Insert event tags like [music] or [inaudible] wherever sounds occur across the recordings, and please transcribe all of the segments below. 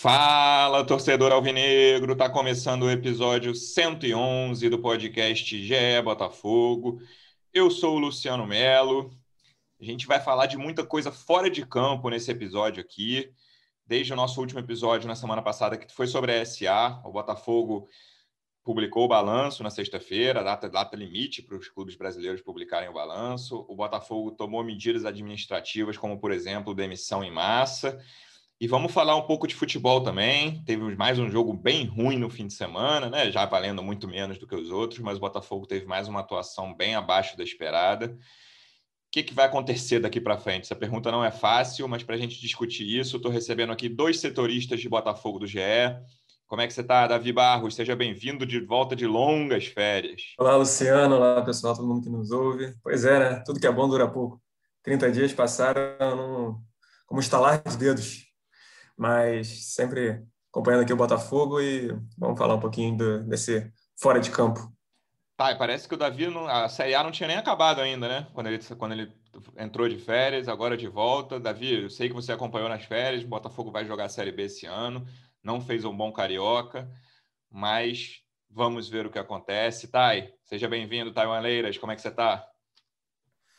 Fala, torcedor alvinegro! Tá começando o episódio 111 do podcast GE Botafogo. Eu sou o Luciano Melo. A gente vai falar de muita coisa fora de campo nesse episódio aqui. Desde o nosso último episódio na semana passada, que foi sobre a SA, o Botafogo publicou o balanço na sexta-feira, data, data limite para os clubes brasileiros publicarem o balanço. O Botafogo tomou medidas administrativas, como, por exemplo, demissão em massa. E vamos falar um pouco de futebol também. Teve mais um jogo bem ruim no fim de semana, né? Já valendo muito menos do que os outros, mas o Botafogo teve mais uma atuação bem abaixo da esperada. O que, que vai acontecer daqui para frente? Essa pergunta não é fácil, mas para a gente discutir isso, estou recebendo aqui dois setoristas de Botafogo do GE. Como é que você está, Davi Barros? Seja bem-vindo de volta de longas férias. Olá, Luciano. Olá, pessoal, todo mundo que nos ouve. Pois é, né? Tudo que é bom dura pouco. 30 dias passaram como estalar de dedos mas sempre acompanhando aqui o Botafogo e vamos falar um pouquinho do, desse fora de campo. Tá, parece que o Davi, não, a Série A não tinha nem acabado ainda, né? Quando ele, quando ele entrou de férias, agora de volta. Davi, eu sei que você acompanhou nas férias, o Botafogo vai jogar a Série B esse ano, não fez um bom carioca, mas vamos ver o que acontece. Thay, seja bem-vindo, Taiwan Leiras, como é que você está?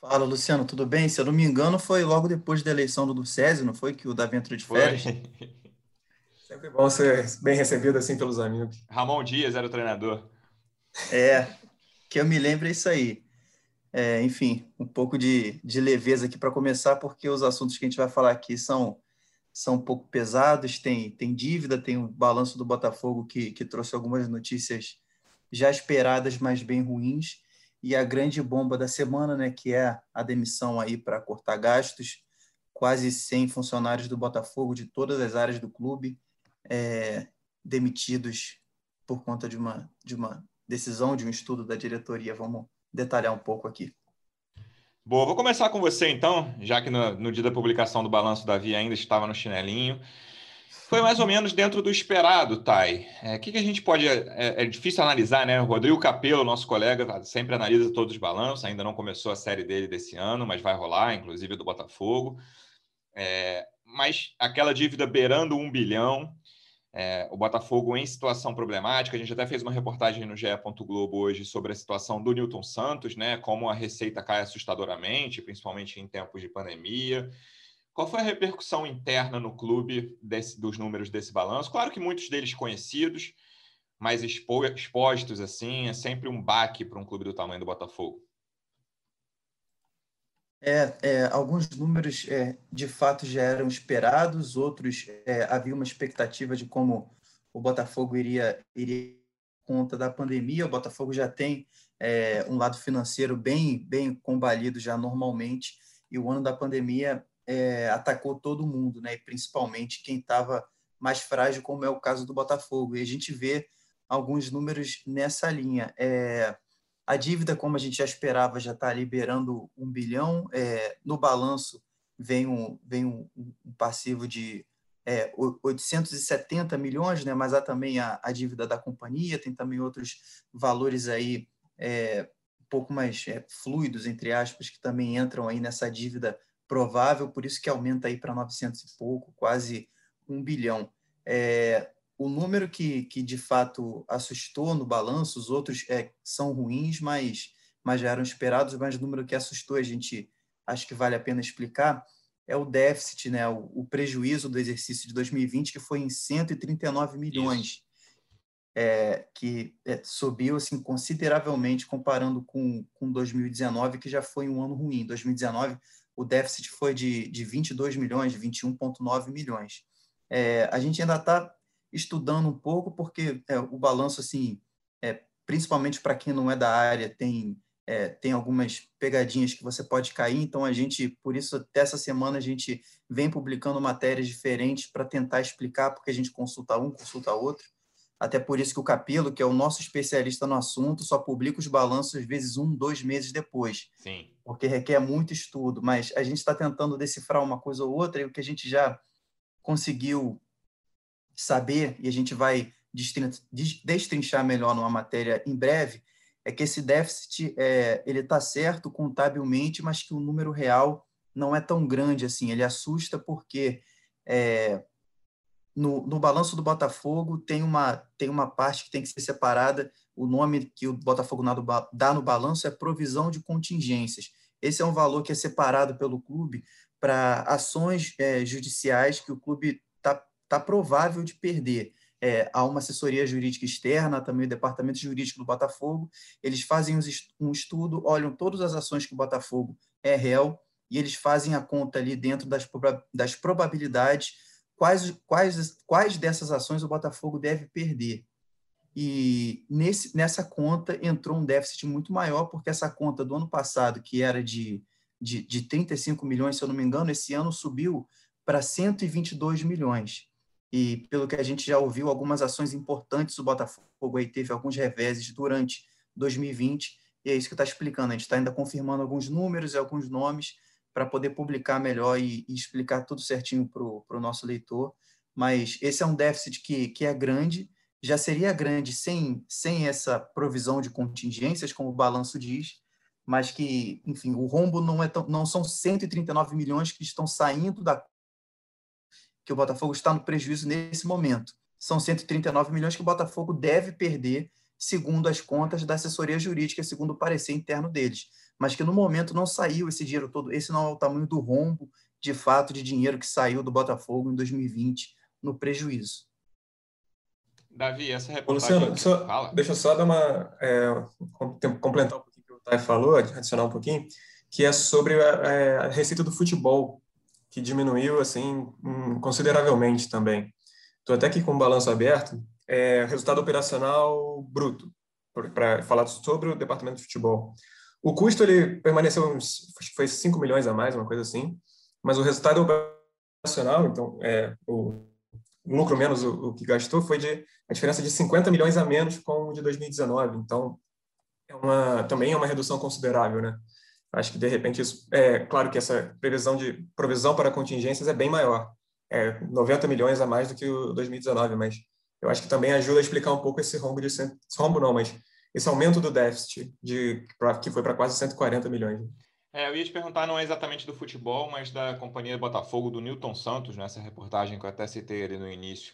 Fala, Luciano, tudo bem? Se eu não me engano, foi logo depois da eleição do Césio, não foi? Que o Davi entrou de férias. Foi. [laughs] Sempre bom ser bem recebido assim pelos amigos. Ramon Dias era o treinador. É, que eu me lembro é isso aí. É, enfim, um pouco de, de leveza aqui para começar, porque os assuntos que a gente vai falar aqui são, são um pouco pesados. Tem, tem dívida, tem o balanço do Botafogo que, que trouxe algumas notícias já esperadas, mas bem ruins e a grande bomba da semana, né, que é a demissão aí para cortar gastos, quase 100 funcionários do Botafogo de todas as áreas do clube é, demitidos por conta de uma de uma decisão de um estudo da diretoria. Vamos detalhar um pouco aqui. Boa, vou começar com você então, já que no, no dia da publicação do balanço da Via ainda estava no chinelinho. Foi mais ou menos dentro do esperado, Thay. O é, que, que, a gente pode. É, é, difícil analisar, né? O Rodrigo Capello, nosso colega, sempre analisa todos os balanços, ainda não começou a série dele desse ano, mas vai rolar, inclusive do Botafogo. É, mas aquela dívida beirando um bilhão, é, o Botafogo em situação problemática. A gente até fez uma reportagem no GE. Globo hoje sobre a situação do Newton Santos, né? Como a receita cai assustadoramente, principalmente em tempos de pandemia. Qual foi a repercussão interna no clube desse, dos números desse balanço? Claro que muitos deles conhecidos, mas expo, expostos assim, é sempre um baque para um clube do tamanho do Botafogo. É, é, alguns números é, de fato já eram esperados, outros é, havia uma expectativa de como o Botafogo iria, iria conta da pandemia. O Botafogo já tem é, um lado financeiro bem, bem combalido já normalmente, e o ano da pandemia é, atacou todo mundo, né? E principalmente quem estava mais frágil, como é o caso do Botafogo. E a gente vê alguns números nessa linha. É, a dívida, como a gente já esperava, já está liberando um bilhão. É, no balanço vem um, vem um, passivo de é, 870 milhões, né? mas há também a, a, dívida da companhia, tem também outros valores aí é, um pouco mais é, fluidos, entre aspas, que também entram aí nessa dívida provável, por isso que aumenta aí para 900 e pouco, quase um bilhão. É, o número que, que de fato assustou no balanço, os outros é, são ruins, mas, mas já eram esperados, mas o número que assustou, a gente acho que vale a pena explicar, é o déficit, né, o, o prejuízo do exercício de 2020, que foi em 139 milhões, é, que é, subiu assim, consideravelmente comparando com, com 2019, que já foi um ano ruim. 2019 o déficit foi de, de 22 milhões, 21,9 milhões. É, a gente ainda está estudando um pouco, porque é, o balanço, assim, é, principalmente para quem não é da área, tem é, tem algumas pegadinhas que você pode cair, então a gente, por isso, dessa semana a gente vem publicando matérias diferentes para tentar explicar, porque a gente consulta um, consulta outro. Até por isso que o Capelo, que é o nosso especialista no assunto, só publica os balanços às vezes um, dois meses depois. Sim. Porque requer muito estudo. Mas a gente está tentando decifrar uma coisa ou outra, e o que a gente já conseguiu saber, e a gente vai destrinchar melhor numa matéria em breve, é que esse déficit é, ele está certo contabilmente, mas que o número real não é tão grande assim. Ele assusta porque é, no, no balanço do Botafogo tem uma, tem uma parte que tem que ser separada. O nome que o Botafogo dá no balanço é provisão de contingências. Esse é um valor que é separado pelo clube para ações é, judiciais que o clube está tá provável de perder. É, há uma assessoria jurídica externa, também o departamento jurídico do Botafogo. Eles fazem um estudo, olham todas as ações que o Botafogo é réu e eles fazem a conta ali dentro das, das probabilidades quais, quais, quais dessas ações o Botafogo deve perder. E nesse, nessa conta entrou um déficit muito maior, porque essa conta do ano passado, que era de, de, de 35 milhões, se eu não me engano, esse ano subiu para 122 milhões. E pelo que a gente já ouviu, algumas ações importantes do Botafogo aí teve alguns reveses durante 2020, e é isso que está explicando. A gente está ainda confirmando alguns números e alguns nomes, para poder publicar melhor e, e, explicar tudo certinho para o nosso leitor. Mas esse é um déficit que, que é grande, já seria grande sem, sem essa provisão de contingências, como o balanço diz, mas que, enfim, o rombo não, é tão, não são 139 milhões que estão saindo da que o Botafogo está no prejuízo nesse momento. São 139 milhões que o Botafogo deve perder, segundo as contas da assessoria jurídica, segundo o parecer interno deles mas que no momento não saiu esse dinheiro todo. Esse não é o tamanho do rombo, de fato, de dinheiro que saiu do Botafogo em 2020 no prejuízo. Davi, essa reportagem... Luciano, só, deixa eu só dar uma... É, complementar um pouquinho o que o Thay falou, adicionar um pouquinho, que é sobre a, é, a receita do futebol, que diminuiu assim consideravelmente também. Estou até aqui com o balanço aberto, é, resultado operacional bruto, para falar sobre o departamento de futebol. O custo ele permaneceu, foi 5 milhões a mais, uma coisa assim, mas o resultado operacional, então, é, o lucro menos o, o, que gastou, foi de a diferença de 50 milhões a menos com o de 2019. Então, é uma, também é uma redução considerável, né? Acho que, de repente, isso, é claro que essa previsão de provisão para contingências é bem maior, é 90 milhões a mais do que o 2019, mas eu acho que também ajuda a explicar um pouco esse rombo de esse rombo não, mas esse aumento do déficit, de, que foi para quase 140 milhões. É, eu ia te perguntar, não é exatamente do futebol, mas da companhia Botafogo, do Newton Santos, nessa reportagem que eu até citei ali no início,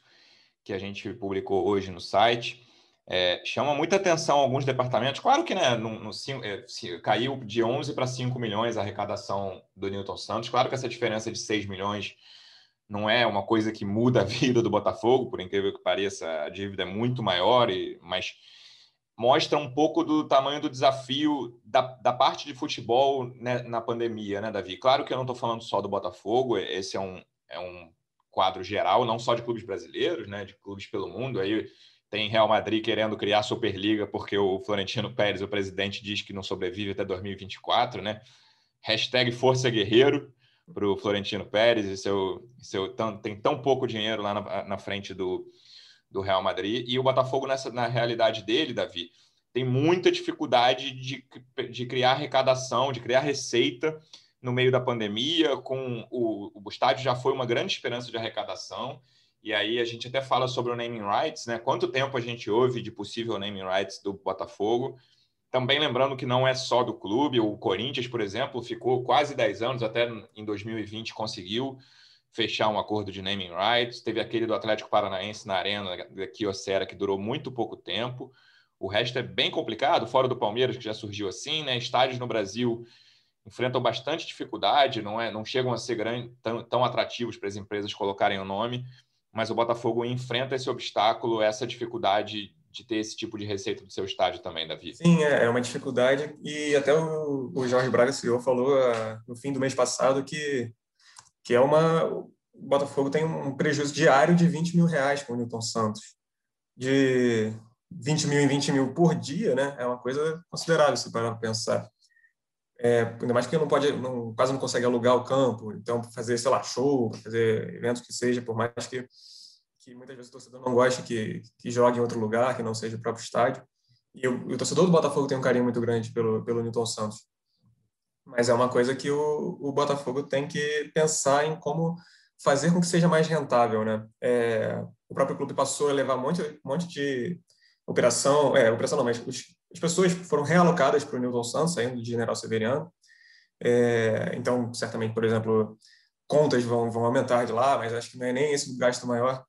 que a gente publicou hoje no site. É, chama muita atenção alguns departamentos. Claro que né, no, no, é, caiu de 11 para 5 milhões a arrecadação do Newton Santos. Claro que essa diferença de 6 milhões não é uma coisa que muda a [laughs] vida do Botafogo, por incrível que pareça, a dívida é muito maior, e, mas mostra um pouco do tamanho do desafio da, da parte de futebol né, na pandemia, né, Davi? Claro que eu não estou falando só do Botafogo, esse é um, é um quadro geral, não só de clubes brasileiros, né, de clubes pelo mundo. Aí tem Real Madrid querendo criar a Superliga porque o Florentino Pérez, o presidente, diz que não sobrevive até 2024, né? Hashtag Força Guerreiro para o Florentino Pérez e seu, seu, tem tão pouco dinheiro lá na, na frente do, do Real Madrid. E o Botafogo, nessa, na realidade dele, Davi, tem muita dificuldade de, de criar arrecadação, de criar receita no meio da pandemia. Com o, o estádio já foi uma grande esperança de arrecadação. E aí a gente até fala sobre o naming rights, né? Quanto tempo a gente ouve de possível naming rights do Botafogo? Também lembrando que não é só do clube, o Corinthians, por exemplo, ficou quase 10 anos, até em 2020 conseguiu fechar um acordo de naming rights. Teve aquele do Atlético Paranaense na Arena da Kyocera, que durou muito pouco tempo. O resto é bem complicado, fora do Palmeiras, que já surgiu assim, né? Estádios no Brasil enfrentam bastante dificuldade, não, é, não chegam a ser grande, tão, tão atrativos para as empresas colocarem o nome, mas o Botafogo enfrenta esse obstáculo, essa dificuldade de ter esse tipo de receita do seu estádio também, Davi. Sim, é, é uma dificuldade, e até o, Jorge Braga, CEO, falou uh, no fim do mês passado que que é uma. O Botafogo tem um prejuízo diário de 20 mil reais com o Newton Santos. De, 20 mil em 20 mil por dia, né? É uma coisa considerável se parar para pensar. É, ainda mais porque não pode, não, quase não consegue alugar o campo, então fazer, sei lá, show, fazer eventos que seja, por mais que, que muitas vezes o torcedor não goste que, que jogue em outro lugar, que não seja o próprio estádio. E o, o torcedor do Botafogo tem um carinho muito grande pelo, pelo Newton Santos. Mas é uma coisa que o, o Botafogo tem que pensar em como fazer com que seja mais rentável, né? É, o próprio clube passou a levar um monte, um monte de operação, é, operação não, mas os, as pessoas foram realocadas para o Newton Santos, saindo de General Severiano. É, então, certamente, por exemplo, contas vão, vão aumentar de lá, mas acho que não é nem esse gasto maior.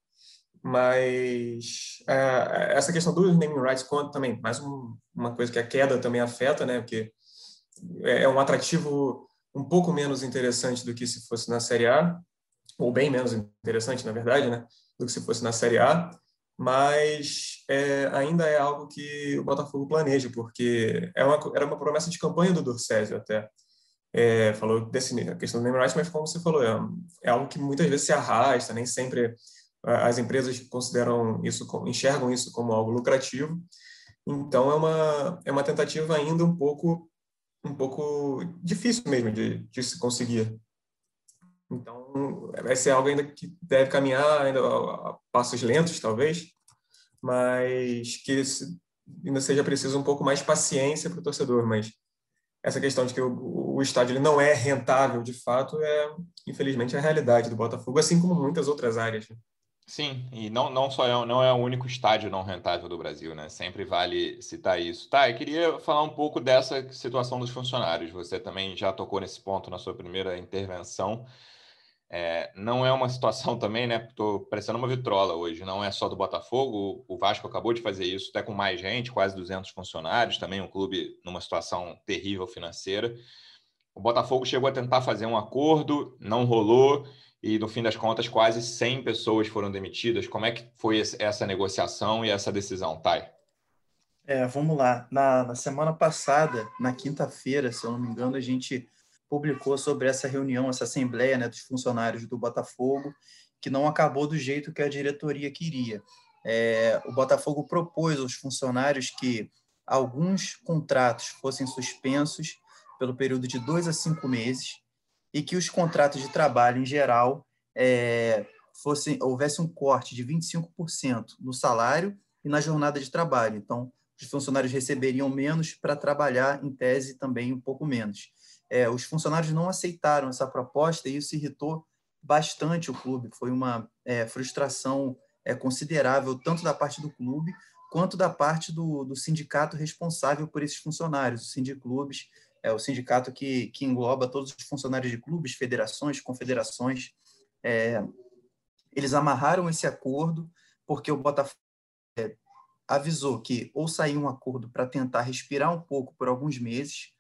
Mas é, essa questão dos naming rights conta também, mais um, uma coisa que a queda também afeta, né? Porque é, é um atrativo um pouco menos interessante do que se fosse na Série A, ou bem menos interessante, na verdade, né? Do que se fosse na Série A mas é, ainda é algo que o Botafogo planeja, porque é uma, era uma promessa de campanha do Dorcésio até. É, falou desse, a questão do rights, mas como você falou, é, é, algo que muitas vezes se arrasta, nem sempre as empresas consideram isso, enxergam isso como algo lucrativo. Então é uma é uma tentativa ainda um pouco um pouco difícil mesmo de, de se conseguir. Então, vai ser algo ainda que deve caminhar ainda a passos lentos, talvez, mas que ainda seja preciso um pouco mais paciência para o torcedor. Mas essa questão de que o, o estádio ele não é rentável, de fato, é, infelizmente, a realidade do Botafogo, assim como muitas outras áreas. Sim, e não, não só é, não é o único estádio não rentável do Brasil, né? Sempre vale citar isso. Tá, eu queria falar um pouco dessa situação dos funcionários. Você também já tocou nesse ponto na sua primeira intervenção. É, não é uma [laughs] situação também, né? Estou parecendo uma vitrola hoje. Não é só do Botafogo. O Vasco acabou de fazer isso, até com mais gente, quase 200 funcionários. Também um clube numa situação terrível financeira. O Botafogo chegou a tentar fazer um acordo, não rolou. E no fim das contas, quase 100 pessoas foram demitidas. Como é que foi essa negociação e essa decisão, Thay? É, vamos lá. Na, na semana passada, na quinta-feira, se eu não me engano, a gente publicou sobre essa reunião, essa assembleia né, dos funcionários do Botafogo, que não acabou do jeito que a diretoria queria. É, o Botafogo propôs aos funcionários que alguns contratos fossem suspensos pelo período de dois a cinco meses e que os contratos de trabalho em geral é, fossem houvesse um corte de 25% no salário e na jornada de trabalho. Então, os funcionários receberiam menos para trabalhar, em tese, também um pouco menos é, os funcionários não aceitaram essa proposta e isso irritou bastante o clube. Foi uma é, frustração é, considerável, tanto da parte do clube quanto da parte do, do sindicato responsável por esses funcionários, o Sindiclubes, é o sindicato que, que engloba todos os funcionários de clubes, federações, confederações. É, eles amarraram esse acordo porque o Botafogo é, avisou que ou sair um acordo para tentar respirar um pouco por alguns meses,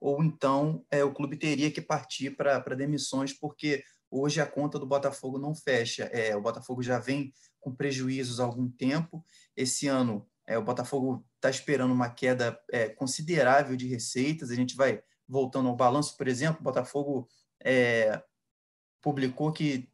ou então é, o clube teria que partir para demissões, porque hoje a conta do Botafogo não fecha. É, o Botafogo já vem com prejuízos há algum tempo. Esse ano, é, o Botafogo está esperando uma queda é, considerável de receitas. A gente vai voltando ao balanço, por exemplo, o Botafogo é, publicou que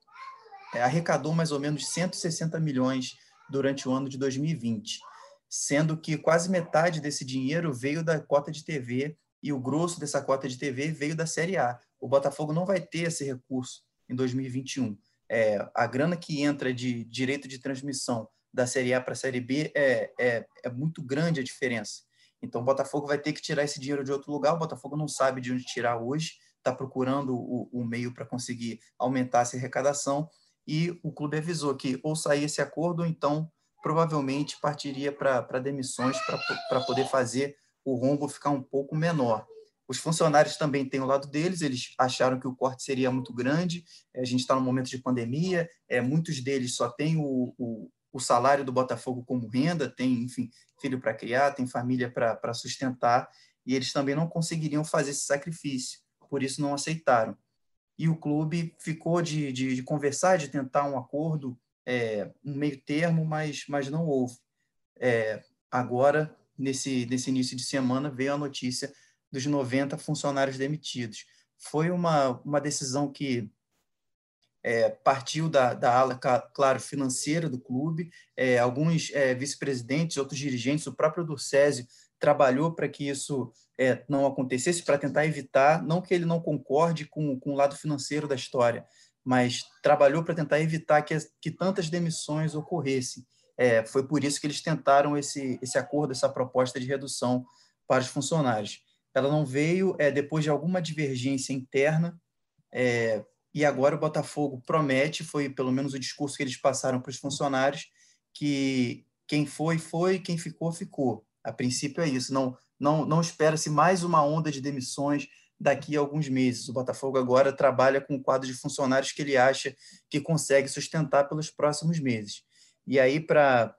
é, arrecadou mais ou menos 160 milhões durante o ano de 2020, sendo que quase metade desse dinheiro veio da cota de TV e o grosso dessa cota de TV veio da Série A. O Botafogo não vai ter esse recurso em 2021. É, a grana que entra de direito de transmissão da Série A para a Série B é, é, é muito grande a diferença. Então, o Botafogo vai ter que tirar esse dinheiro de outro lugar. O Botafogo não sabe de onde tirar hoje, está procurando o, o meio para conseguir aumentar essa arrecadação. E o clube avisou que ou sair esse acordo, ou então provavelmente partiria para demissões para poder fazer o rombo ficar um pouco menor. Os funcionários também têm o lado deles, eles acharam que o corte seria muito grande, a gente está no momento de pandemia, é, muitos deles só têm o, o, o salário do Botafogo como renda, tem, enfim, filho para criar, tem família para sustentar, e eles também não conseguiriam fazer esse sacrifício, por isso não aceitaram. E o clube ficou de, de, de conversar, de tentar um acordo, é, um meio termo, mas, mas não houve. É, agora nesse, nesse início de semana, veio a notícia dos 90 funcionários demitidos. Foi uma, uma decisão que é, partiu da, da ala, claro, financeira do clube, é, alguns é, vice-presidentes, outros dirigentes, o próprio Durcésio trabalhou para que isso é, não acontecesse, para tentar evitar, não que ele não concorde com, com o lado financeiro da história, mas trabalhou para tentar evitar que, que tantas demissões ocorressem. É, foi por isso que eles tentaram esse, esse acordo, essa proposta de redução para os funcionários. Ela não veio é, depois de alguma divergência interna, e agora o Botafogo promete, foi pelo menos o discurso que eles passaram para os funcionários, que quem foi, foi, quem ficou, ficou. A princípio é isso, não, não, não espera-se mais uma onda de demissões daqui a alguns meses. O Botafogo agora trabalha com um quadro de funcionários que ele acha que consegue sustentar pelos próximos meses. E aí, para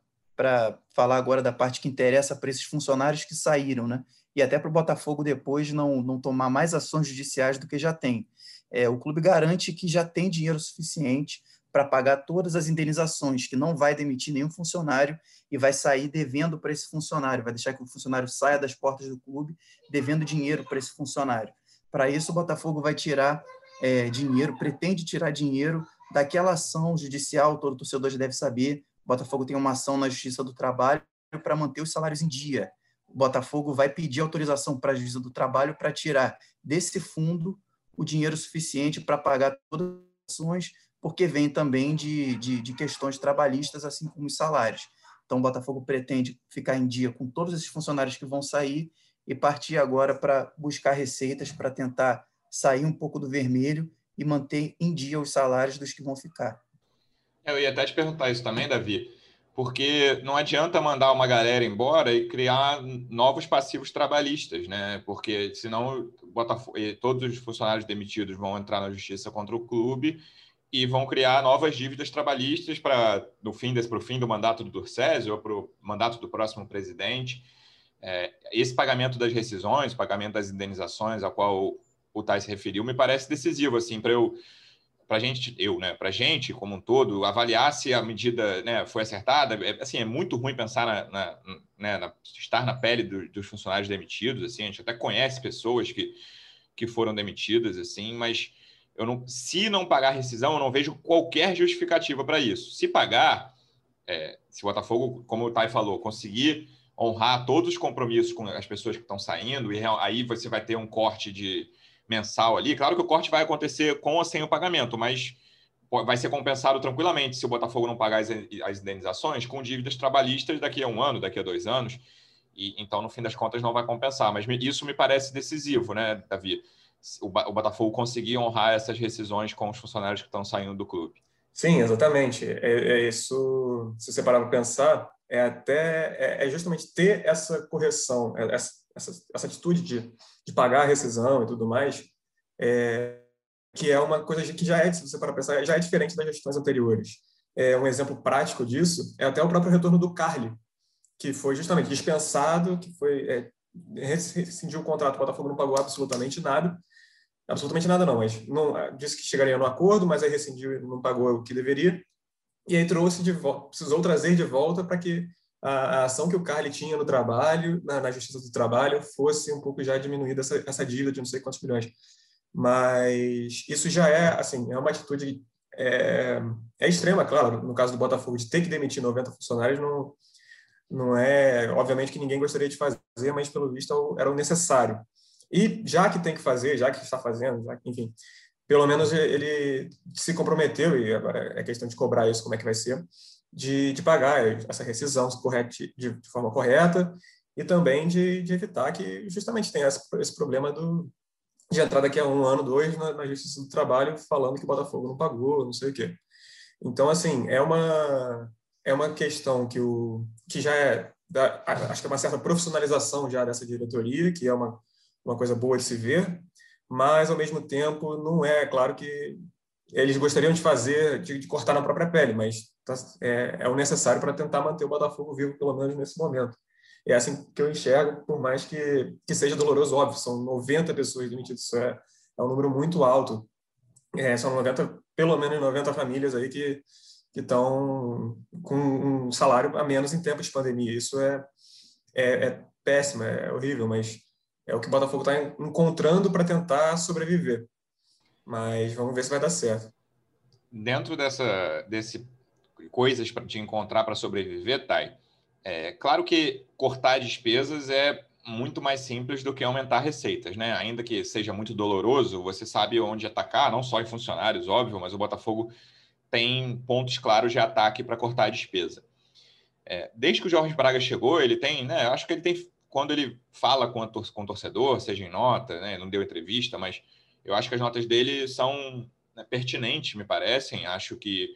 falar agora da parte que interessa para esses funcionários que saíram, né? e até para o Botafogo depois não, não tomar mais ações judiciais do que já tem. É, o clube garante que já tem dinheiro suficiente para pagar todas as indenizações, que não vai demitir nenhum funcionário e vai sair devendo para esse funcionário, vai deixar que o funcionário saia das portas do clube devendo dinheiro para esse funcionário. Para isso, o Botafogo vai tirar é, dinheiro, pretende tirar dinheiro daquela ação judicial, todo torcedor já deve saber. O Botafogo tem uma ação na Justiça do Trabalho para manter os salários em dia o Botafogo vai pedir autorização para a Justiça do Trabalho para tirar desse fundo o dinheiro suficiente para pagar todas as ações, porque vem também de, de, de, questões trabalhistas, assim como os salários. Então, o Botafogo pretende ficar em dia com todos esses funcionários que vão sair e partir agora para buscar receitas para tentar sair um pouco do vermelho e manter em dia os salários dos que vão ficar. Eu ia até te perguntar isso também, Davi porque não adianta mandar uma galera embora e criar novos passivos trabalhistas, né? Porque senão Botafogo, todos os funcionários demitidos vão entrar na justiça contra o clube e vão criar novas dívidas trabalhistas para no fim desse para o fim do mandato do Durcésio ou para o mandato do próximo presidente. É, esse pagamento das rescisões, pagamento das indenizações, a qual o Tais referiu, me parece decisivo assim para eu para a gente, eu, né, para a gente como um todo, avaliar se a medida né, foi acertada. É, assim, é muito ruim pensar na, na, né, na estar na pele do, dos funcionários demitidos. Assim, a gente até conhece pessoas que, que foram demitidas, assim, mas eu não, se não pagar rescisão, eu não vejo qualquer justificativa para isso. Se pagar, é, se o Botafogo, como o Thay falou, conseguir honrar todos os compromissos com as pessoas que estão saindo, e aí você vai ter um corte de mensal ali. Claro que o corte vai acontecer com ou sem o pagamento, mas vai ser compensado tranquilamente se o Botafogo não pagar as, indenizações com dívidas trabalhistas daqui a um ano, daqui a dois anos. E, então, no fim das contas, não vai compensar. Mas isso me parece decisivo, né, Davi? O, o Botafogo conseguir honrar essas rescisões com os funcionários que estão saindo do clube. Sim, exatamente. É, é isso, se você parar para pensar, é até é, é justamente ter essa correção, é, essa, essa, essa atitude de, de pagar a rescisão e tudo mais, é, que é uma coisa que já é, se você para pensar, já é diferente das gestões anteriores. É, um exemplo prático disso é até o próprio retorno do Carly, que foi justamente dispensado, que foi é, rescindiu o contrato, o Botafogo não pagou absolutamente nada, absolutamente nada não, mas não, disse que chegaria no acordo, mas aí rescindiu, não pagou o que deveria, e aí trouxe de volta, precisou trazer de volta para que a, a, ação que o Carly tinha no trabalho, na, na, Justiça do Trabalho, fosse um pouco já diminuída essa, essa dívida de não sei quantos milhões. Mas isso já é, assim, é uma atitude é, é extrema, claro, no caso do Botafogo, de ter que demitir 90 funcionários, não, não é, obviamente que ninguém gostaria de fazer, mas pelo visto era o necessário. E já que tem que fazer, já que está fazendo, já que, enfim, pelo menos ele se comprometeu, e agora é questão de cobrar isso, como é que vai ser, de, de pagar essa rescisão correte, de, de forma correta e também de, de evitar que justamente tenha esse, esse, problema do, de entrar daqui a um ano, dois, na, na Justiça do Trabalho falando que o Botafogo não pagou, não sei o quê. Então, assim, é uma, é uma questão que, o, que já é, da, acho que é uma certa profissionalização já dessa diretoria, que é uma, uma coisa boa de se ver, mas, ao mesmo tempo, não é, claro que eles gostariam de fazer, de, de cortar na própria pele, mas tá, é, é, o necessário para tentar manter o Botafogo vivo, pelo menos nesse momento. É assim que eu enxergo, por mais que, que seja doloroso, óbvio, são 90 pessoas demitidas, isso é, é um número muito alto. É, são 90, pelo menos 90 famílias aí que estão com um salário a menos em tempos de pandemia. Isso é, é, é péssimo, é horrível, mas é o que o Botafogo está encontrando para tentar sobreviver. Mas vamos ver se vai dar certo. dentro dessa desse coisas para te encontrar para sobreviver, Thay, é claro que cortar despesas é muito mais simples do que aumentar receitas, né? Ainda que seja muito doloroso, você sabe onde atacar, não só em funcionários, óbvio, mas o Botafogo tem pontos claros de ataque para cortar a despesa. É, desde que o Jorge Braga chegou, ele tem, né? Acho que ele tem, quando ele fala com, tor com o torcedor, seja em nota, né? Não deu entrevista, mas eu acho que as notas dele são né, pertinentes, me parecem. Acho que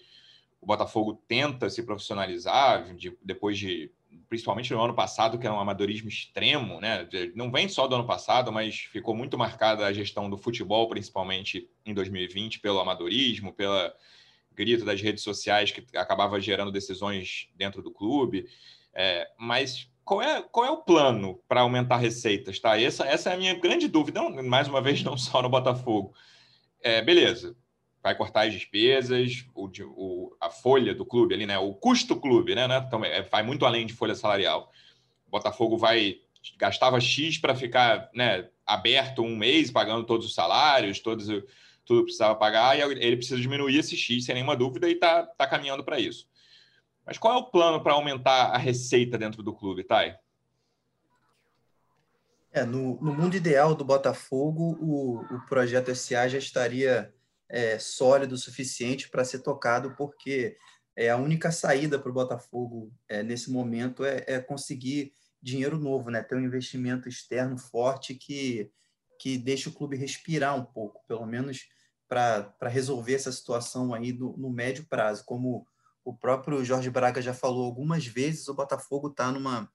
o Botafogo tenta se profissionalizar de, depois de principalmente no ano passado, que era um amadorismo extremo, né? Não vem só do ano passado, mas ficou muito marcada a gestão do futebol, principalmente em 2020, pelo amadorismo, pela grito das redes sociais que acabava gerando decisões dentro do clube. É, mas qual é, qual é o plano para aumentar receitas? Tá? Essa, essa é a minha grande dúvida, mais uma vez, [laughs] não só no Botafogo. É, beleza, vai cortar as despesas, o, o, a folha do clube ali, né? O custo clube, né? né? Então, é, vai muito além de folha salarial. O Botafogo vai gastava X para ficar né, aberto um mês, pagando todos os salários, todos, tudo precisava pagar, e ele precisa diminuir esse X, sem nenhuma dúvida, e está tá caminhando para isso. Mas qual é o plano para aumentar a receita dentro do clube, Thay? É, no, no mundo ideal do Botafogo, o, o projeto SA já estaria é, sólido o suficiente para ser tocado, porque é, a única saída para o Botafogo é, nesse momento é, é, conseguir dinheiro novo, né? ter um investimento externo forte que, que deixe o clube respirar um pouco, pelo menos para resolver essa situação aí do, no médio prazo. Como o próprio Jorge Braga já falou algumas vezes, o Botafogo está numa,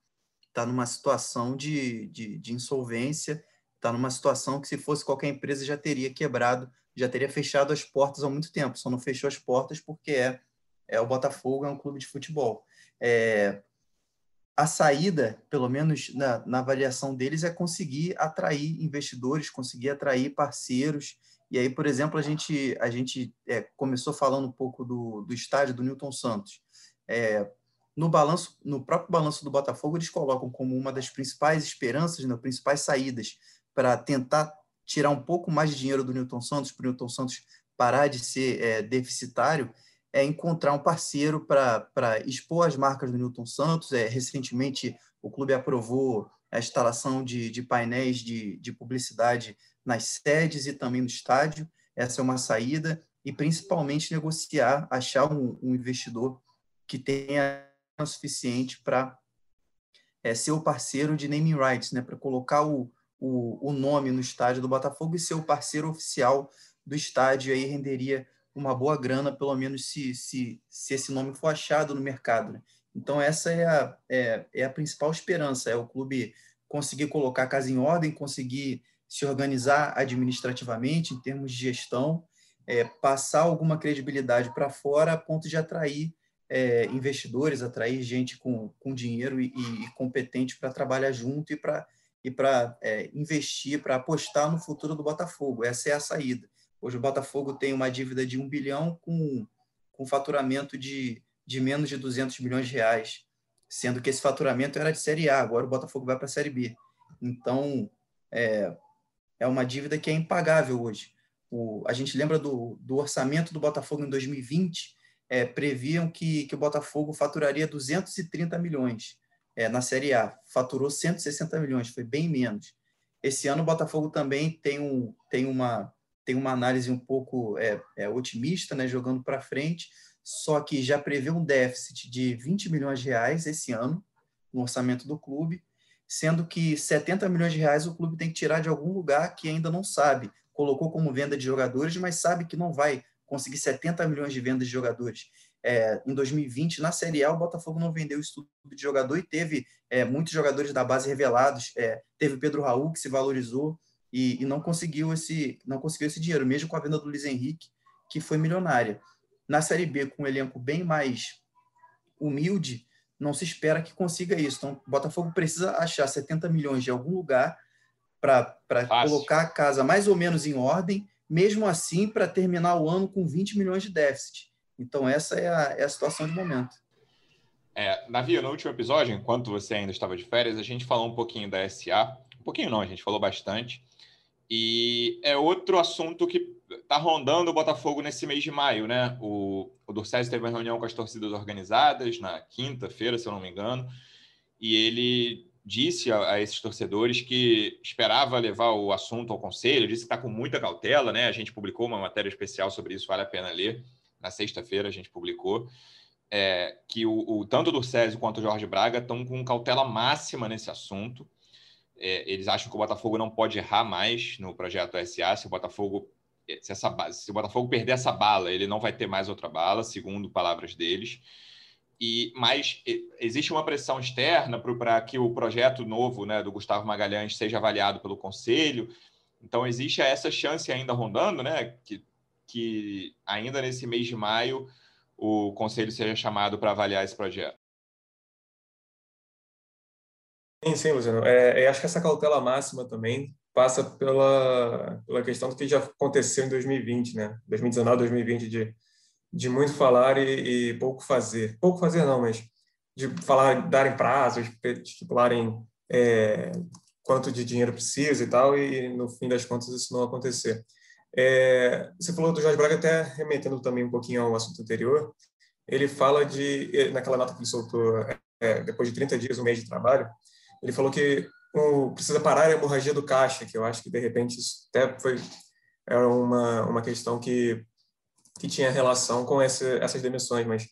tá numa situação de, de, de insolvência, está numa situação que, se fosse qualquer empresa, já teria quebrado já teria fechado as portas há muito tempo, só não fechou as portas porque é, é o Botafogo, é um clube de futebol. É, a saída, pelo menos na, na avaliação deles, é conseguir atrair investidores, conseguir atrair parceiros. E aí, por exemplo, a gente, a gente é, começou falando um pouco do, do estádio do Newton Santos. É, no balanço, no próprio balanço do Botafogo, eles colocam como uma das principais esperanças, né, principais saídas para tentar tirar um pouco mais de dinheiro do Newton Santos, para o Newton Santos parar de ser é, deficitário, é encontrar um parceiro para expor as marcas do Newton Santos. É, recentemente, o clube aprovou a instalação de, de painéis de, de publicidade nas sedes e também no estádio. Essa é uma saída. E, principalmente, negociar, achar um, um investidor que tenha o suficiente para é, ser o parceiro de naming rights, né, para colocar o, o, o nome no estádio do Botafogo e ser o parceiro oficial do estádio, aí renderia uma boa grana, pelo menos se, se, se esse nome for achado no mercado. Né? Então, essa é a, é, é a principal esperança, é o clube conseguir colocar a casa em ordem, conseguir se organizar administrativamente, em termos de gestão, é, passar alguma credibilidade para fora a ponto de atrair é, investidores, atrair gente com, com dinheiro e, e competente para trabalhar junto e para e para é, investir, para apostar no futuro do Botafogo. Essa é a saída. Hoje o Botafogo tem uma dívida de um bilhão com, com faturamento de, de menos de 200 milhões de reais, sendo que esse faturamento era de Série A, agora o Botafogo vai para a Série B. Então, é, é uma dívida que é impagável hoje. O, a gente lembra do, do orçamento do Botafogo em 2020, é, previam que, que o Botafogo faturaria 230 milhões é, na Série A. Faturou 160 milhões, foi bem menos. Esse ano o Botafogo também tem, um, tem, uma, tem uma análise um pouco é, é otimista, né, jogando para frente, só que já prevê um déficit de 20 milhões de reais esse ano no orçamento do clube, sendo que 70 milhões de reais o clube tem que tirar de algum lugar que ainda não sabe. Colocou como venda de jogadores, mas sabe que não vai conseguir 70 milhões de vendas de jogadores é, em 2020, na Série A, o Botafogo não vendeu estudo de jogador e teve é, muitos jogadores da base revelados. É, teve Pedro Raul, que se valorizou e, e, não conseguiu esse não conseguiu esse dinheiro, mesmo com a venda do Luiz Henrique, que foi milionária. Na Série B, com um elenco bem mais humilde, não se espera que consiga isso. Então, o Botafogo precisa achar 70 milhões de algum lugar para colocar a casa mais ou menos em ordem, mesmo assim, para terminar o ano com 20 milhões de déficit. Então, essa é a, é a situação de momento. É, Navi, no último episódio, enquanto você ainda estava de férias, a gente falou um pouquinho da SA. Um pouquinho não, a gente falou bastante. E é outro assunto que está rondando o Botafogo nesse mês de maio, né? O, o Dorcésio teve uma reunião com as torcidas organizadas na quinta-feira, se eu não me engano, e ele disse a, a, esses torcedores que esperava levar o assunto ao conselho, disse que está com muita cautela, né? A gente publicou uma matéria especial sobre isso, vale a pena ler. Na sexta-feira a gente publicou. É, que o, o, tanto do Césio quanto o Jorge Braga estão com cautela máxima nesse assunto. É, eles acham que o Botafogo não pode errar mais no projeto SA. Se o Botafogo se, essa, se o Botafogo perder essa bala, ele não vai ter mais outra bala, segundo palavras deles. E mas existe uma pressão externa para que o projeto novo, né, do Gustavo Magalhães seja avaliado pelo conselho. Então existe essa chance ainda rondando, né, que que ainda nesse mês de maio o conselho seja chamado para avaliar esse projeto. Sim, sim, Luciano. É, acho que essa cautela máxima também passa pela, pela questão do que já aconteceu em 2020, né? 2019, 2020, de, de muito falar e, e pouco fazer. Pouco fazer não, mas de falar, darem prazos, estipularem é, quanto de dinheiro precisa e tal, e no fim das contas isso não acontecer. É, você falou do Jorge Braga, até remetendo também um pouquinho ao assunto anterior, ele fala de, naquela nota que ele soltou é, depois de 30 dias, um mês de trabalho, ele falou que precisa parar a hemorragia do caixa, que eu acho que de repente isso até foi era uma, uma questão que, que tinha relação com esse, essas demissões, mas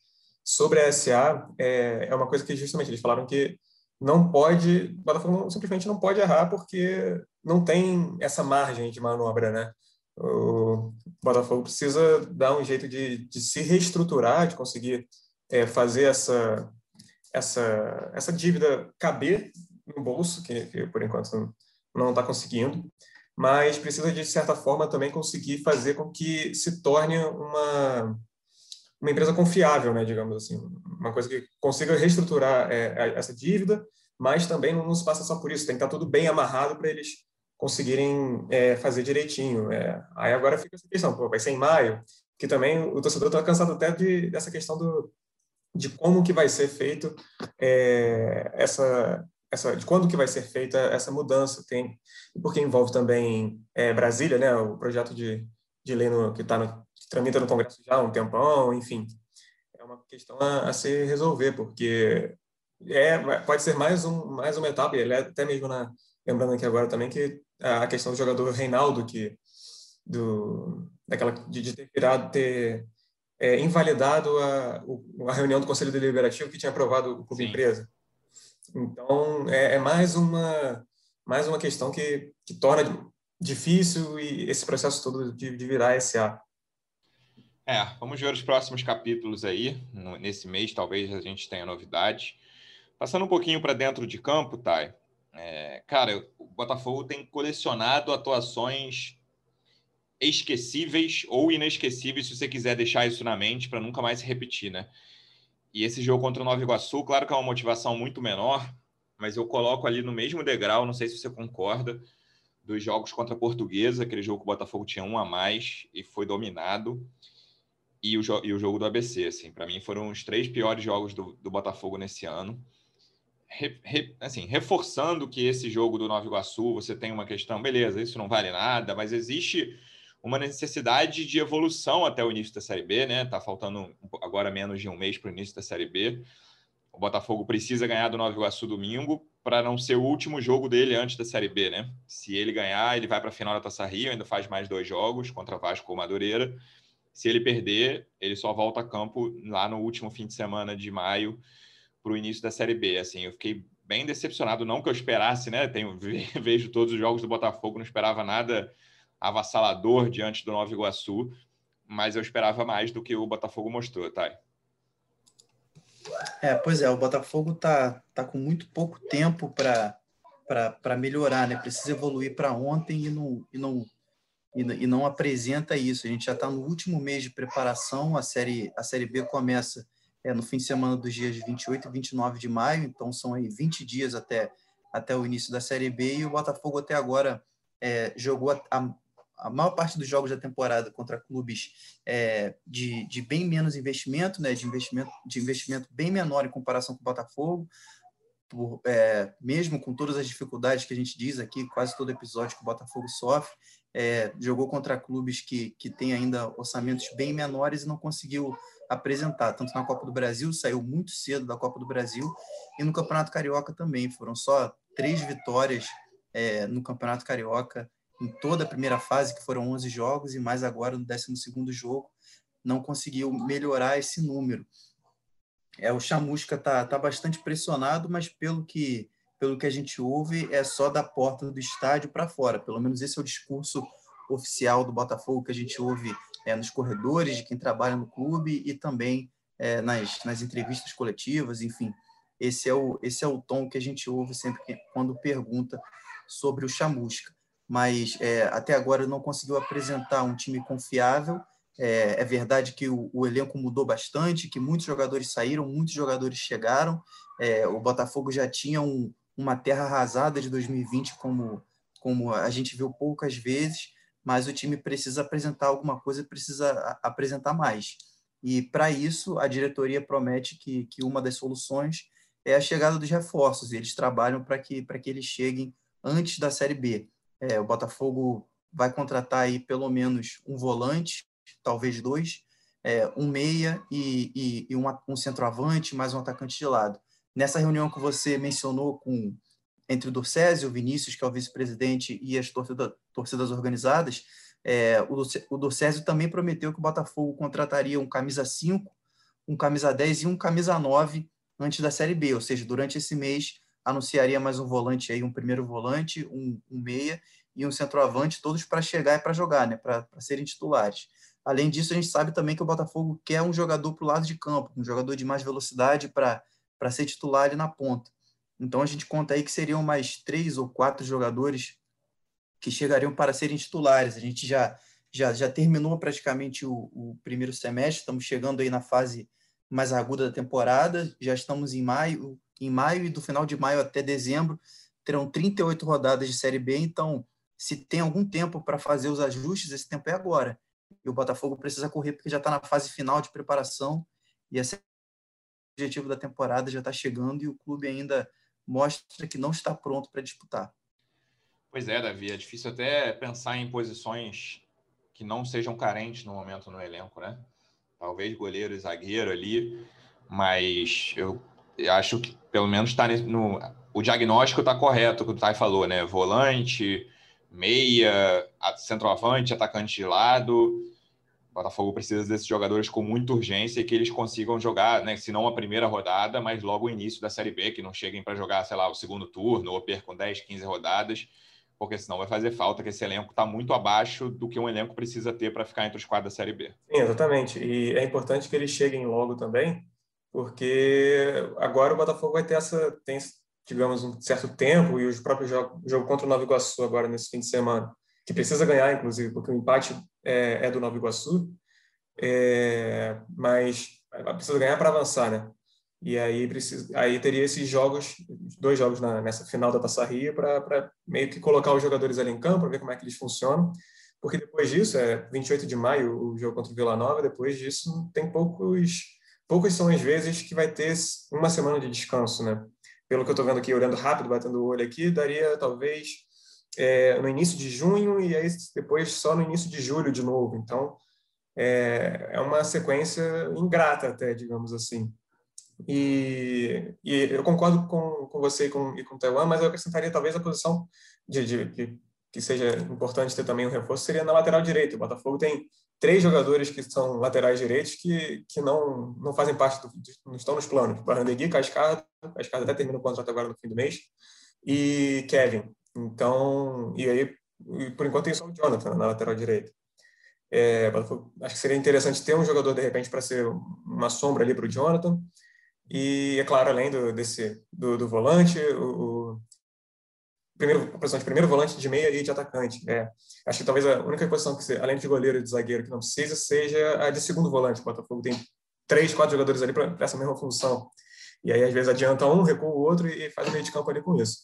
sobre a SA, é, é uma coisa que justamente eles falaram que não pode, o Botafogo simplesmente não pode errar porque não tem essa margem de manobra, né? O Botafogo precisa dar um jeito de, de se reestruturar, de conseguir é, fazer essa, essa, essa dívida caber no bolso, que, que por enquanto não está conseguindo, mas precisa, de certa forma, também conseguir fazer com que se torne uma, uma empresa confiável, né, digamos assim, uma coisa que consiga reestruturar é, essa dívida, mas também não se passa só por isso, tem que estar tá tudo bem amarrado para eles conseguirem é, fazer direitinho. É. Aí agora fica essa questão, pô, vai ser em maio, que também o torcedor está cansado até de, dessa questão do, de como que vai ser feito é, essa, essa, de quando que vai ser feita essa mudança, tem porque envolve também é, Brasília, né, o projeto de, de lei no, que está que tramita no Congresso já há um tempão, enfim, é uma questão a, a se resolver, porque é pode ser mais um mais uma etapa, ele é até mesmo na lembrando aqui agora também que a questão do jogador Reinaldo que do daquela de, de ter virado ter é, invalidado a, a reunião do Conselho Deliberativo que tinha aprovado o clube Sim. empresa. Então, é, é, mais uma mais uma questão que, que torna difícil e esse processo todo de, de virar SA. É, vamos ver os próximos capítulos aí. Nesse mês, talvez a gente tenha novidades. Passando um pouquinho para dentro de campo, Thay. É, cara, o Botafogo tem colecionado atuações esquecíveis ou inesquecíveis, se você quiser deixar isso na mente para nunca mais se repetir, né? E esse jogo contra o Nova Iguaçu, claro que é uma motivação muito menor, mas eu coloco ali no mesmo degrau, não sei se você concorda, dos jogos contra a Portuguesa, aquele jogo que o Botafogo tinha um a mais e foi dominado, e o, e o jogo do ABC, assim, para mim foram os três piores jogos do, do Botafogo nesse ano. Re, re, assim, reforçando que esse jogo do Nova Iguaçu, você tem uma questão, beleza, isso não vale nada, mas existe uma necessidade de evolução até o início da Série B, né? Tá faltando agora menos de um mês para o início da Série B. O Botafogo precisa ganhar do Nova Iguaçu domingo para não ser o último jogo dele antes da Série B, né? Se ele ganhar, ele vai para a final da Taça Rio, ainda faz mais dois jogos contra Vasco ou Madureira. Se ele perder, ele só volta a campo lá no último fim de semana de maio para o início da Série B. Assim, eu fiquei bem decepcionado, não que eu esperasse, né? Tenho, [laughs] vejo todos os jogos do Botafogo, não esperava nada avassalador diante do Nova Iguaçu, mas eu esperava mais do que o Botafogo mostrou, tá? É, pois é, o Botafogo tá, tá com muito pouco tempo para melhorar, né? Precisa evoluir para ontem e não, e, não, e, não apresenta isso. A gente já está no último mês de preparação, a série, a série B começa é, no fim de semana dos dias 28 e 29 de maio, então são aí 20 dias até, até o início da série B, e o Botafogo até agora é, jogou a, a, a maior parte dos jogos da temporada contra clubes é, de, de bem menos investimento, né, de investimento, de investimento bem menor em comparação com o Botafogo. por, é, mesmo com todas as dificuldades que a gente diz aqui, quase todo episódio que o Botafogo sofre, é, jogou contra clubes que, que têm ainda orçamentos bem menores e não conseguiu apresentar, tanto na Copa do Brasil, saiu muito cedo da Copa do Brasil, e no Campeonato Carioca também. Foram só três vitórias é, no Campeonato Carioca em toda a primeira fase, que foram 11 jogos, e mais agora no 12 jogo, não conseguiu melhorar esse número. É, o Chamusca está tá bastante pressionado, mas pelo que, pelo que a gente ouve, é só da porta do estádio para fora. Pelo menos esse é o discurso oficial do Botafogo que a gente ouve é, nos corredores de quem trabalha no clube e também é, nas, nas entrevistas coletivas, enfim. Esse é, o, esse é o tom que a gente ouve sempre que, quando pergunta sobre o Chamusca. Mas é, até agora não conseguiu apresentar um time confiável é, é verdade que o, o, elenco mudou bastante, que muitos jogadores saíram, muitos jogadores chegaram. É, o Botafogo já tinha um, uma terra arrasada de 2020, como, como a gente viu poucas vezes, mas o time precisa apresentar alguma coisa, precisa apresentar mais. E para isso, a diretoria promete que, que uma das soluções é a chegada dos reforços. Eles trabalham para que, que eles cheguem antes da Série B. É, o Botafogo vai contratar aí pelo menos um volante, talvez dois, é, um meia e, e, e um, um centroavante, mais um atacante de lado. Nessa reunião que você mencionou com entre o Dorcésio, o Vinícius, que é o vice-presidente, e as torcida, torcidas organizadas, é, o, o Dorcésio também prometeu que o Botafogo contrataria um camisa 5, um camisa 10 e um camisa 9 antes da Série B, ou seja, durante esse mês anunciaria mais um volante aí, um primeiro volante, um, um meia e um centroavante, todos para chegar e para jogar, né, para serem titulares. Além disso, a gente sabe também que o Botafogo quer um jogador para o lado de campo, um jogador de mais velocidade para ser titular ali na ponta. Então a gente conta aí que seriam mais três ou quatro jogadores que chegariam para serem titulares. A gente já, já, já terminou praticamente o, o primeiro semestre, estamos chegando aí na fase mais aguda da temporada, já estamos em maio, em maio e do final de maio até dezembro terão 38 rodadas de Série B, então se tem algum tempo para fazer os ajustes, esse tempo é agora. E o Botafogo precisa correr porque já está na fase final de preparação e esse objetivo da temporada já está chegando e o clube ainda mostra que não está pronto para disputar. Pois é, Davi, é difícil até pensar em posições que não sejam carentes no momento no elenco, né? Talvez goleiro e zagueiro ali, mas eu acho que pelo menos está no o diagnóstico está correto, que o Tai falou, né? Volante, meia, centroavante, atacante de lado. O Botafogo precisa desses jogadores com muita urgência e que eles consigam jogar, né, se não a primeira rodada, mas logo o início da Série B, que não cheguem para jogar, sei lá, o segundo turno ou percam 10, 15 rodadas, porque senão vai fazer falta, que esse elenco está muito abaixo do que um elenco precisa ter para ficar entre os quadros da Série B. Sim, exatamente. E é importante que eles cheguem logo também, porque agora o Botafogo vai ter essa, tem digamos, um certo tempo, e os próprios jogos jogo contra o Nova Iguaçu agora nesse fim de semana, que precisa ganhar, inclusive, porque o empate é, é do Nova Iguaçu, é, mas precisa ganhar para avançar, né? E aí, precisa, aí teria esses jogos, dois jogos na, nessa final da Taça Rio, para meio que colocar os jogadores ali em campo, para ver como é que eles funcionam, porque depois disso, é 28 de maio, o jogo contra o Vila Nova, depois disso tem poucos, poucas são as vezes que vai ter uma semana de descanso, né? pelo que eu estou vendo aqui, olhando rápido, batendo o olho aqui, daria talvez é, no início de junho e aí depois só no início de julho de novo. Então, é, é uma sequência ingrata até, digamos assim. E, e eu concordo com, com você e com, e com o Taiwan, mas eu acrescentaria talvez a posição de, de, de que seja importante ter também um reforço seria na lateral direita. O Botafogo tem três jogadores que são laterais direitos que, que não, não fazem parte, do, não estão nos planos. Barrandegui, Cascada, Cascada até termina o contrato agora no fim do mês, e Kevin. Então, e aí, por enquanto tem só o Jonathan na lateral direita. É, acho que seria interessante ter um jogador, de repente, para ser uma sombra ali para o Jonathan. E, é claro, além do, desse, do, do volante, o, primeiro, a posição de primeiro volante, de meia e de atacante. É. Acho que talvez a única posição que, além de goleiro e de zagueiro, que não precisa, seja a de segundo volante. O Botafogo tem três, quatro jogadores ali para essa mesma função. E aí, às vezes, adianta um, recua o outro e faz o meio de campo ali com isso.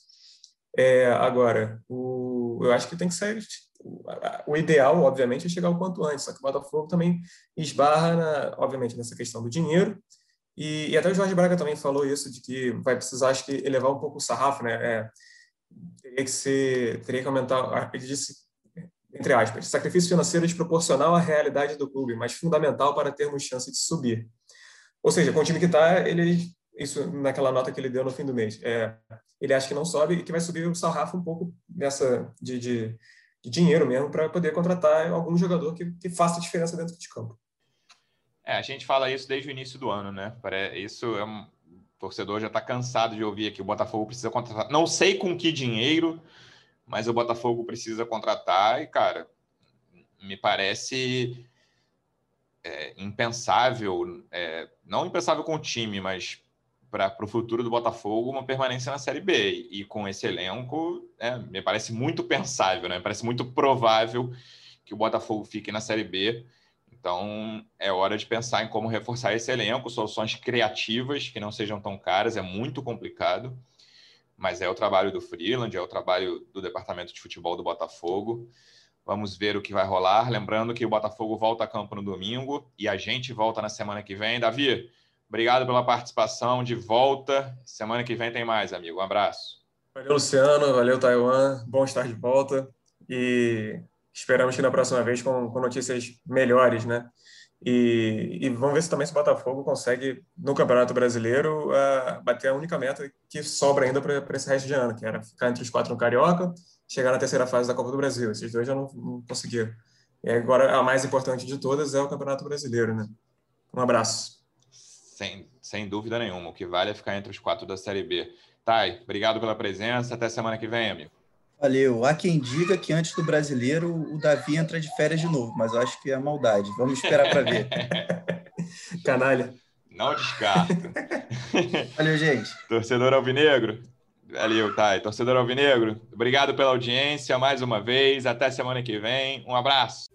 É, agora, o, eu acho que tem que ser. O ideal, obviamente, é chegar o quanto antes, só que o Botafogo também esbarra, na, obviamente, nessa questão do dinheiro E, e, até o Jorge Braga também falou isso, de que vai precisar, acho que, elevar um pouco o sarrafo, né? É, teria que ser, teria que aumentar, ele disse, entre aspas, sacrifício financeiro desproporcional à realidade do clube, mas fundamental para termos chance de subir. Ou seja, com o time que está, ele, isso naquela nota que ele deu no fim do mês, é, ele acha que não sobe e que vai subir o sarrafo um pouco nessa de, de, de dinheiro mesmo para poder contratar algum jogador que, que faça diferença dentro de campo. É, a gente fala isso desde o início do ano, né? Isso é um torcedor já está cansado de ouvir que o Botafogo precisa contratar. Não sei com que dinheiro, mas o Botafogo precisa contratar e, cara, me parece é, impensável, é, não impensável com o time, mas para o futuro do Botafogo, uma permanência na Série B. E com esse elenco, é, me parece muito pensável, né? Me parece muito provável que o Botafogo fique na Série B. Então, é hora de pensar em como reforçar esse elenco, soluções criativas que não sejam tão caras, é muito complicado, mas é o trabalho do Freeland, é o trabalho do departamento de futebol do Botafogo. Vamos ver o que vai rolar. Lembrando que o Botafogo volta a campo no domingo e a gente volta na semana que vem. Davi, obrigado pela participação de volta. Semana que vem tem mais, amigo. Um abraço. Valeu, Luciano. Valeu, Taiwan. Bom estar de volta. E esperamos que na próxima vez com, com notícias melhores, né? E, e, vamos ver se também se o Botafogo consegue, no Campeonato Brasileiro, uh, bater a única meta que sobra ainda para esse resto de ano, que era ficar entre os quatro no Carioca, chegar na terceira fase da Copa do Brasil. Esses dois já não, não conseguiram. E agora, a mais importante de todas é o Campeonato Brasileiro, né? Um abraço. Sem, sem dúvida nenhuma. O que vale é ficar entre os quatro da Série B. Thay, obrigado pela presença. Até semana que vem, amigo. Valeu. Há quem diga que antes do brasileiro o Davi entra de férias de novo, mas eu acho que é maldade. Vamos esperar para ver. [laughs] Canalha. Não descarto. [laughs] Valeu, gente. Torcedor Alvinegro. Valeu, Thay. Torcedor Alvinegro, obrigado pela audiência mais uma vez. Até semana que vem. Um abraço.